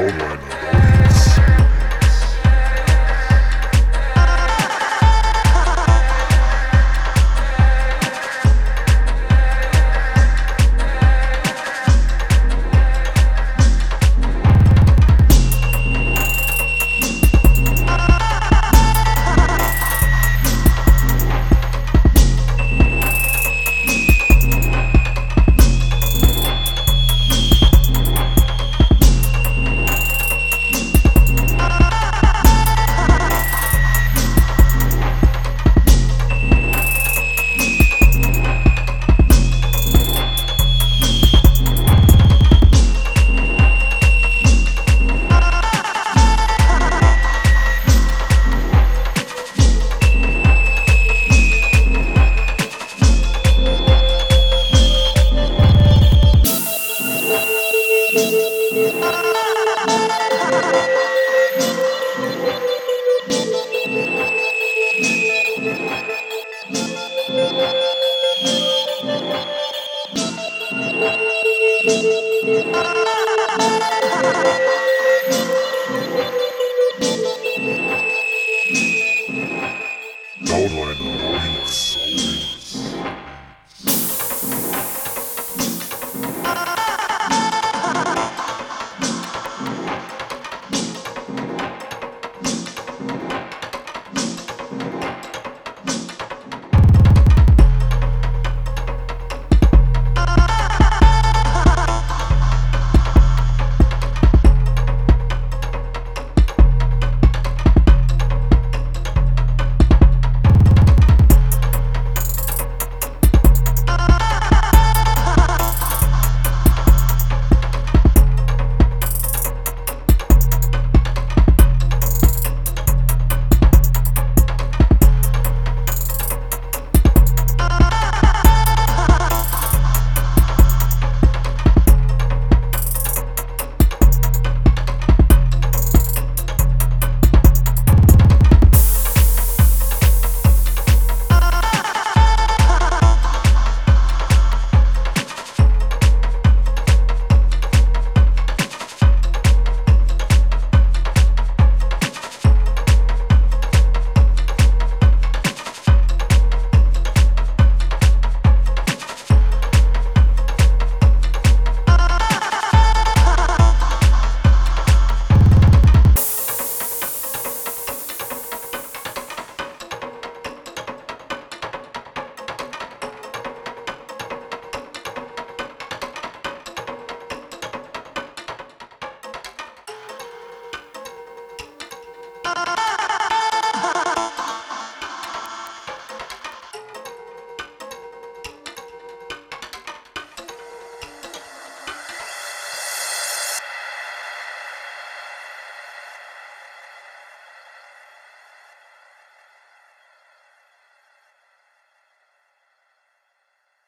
Hold on.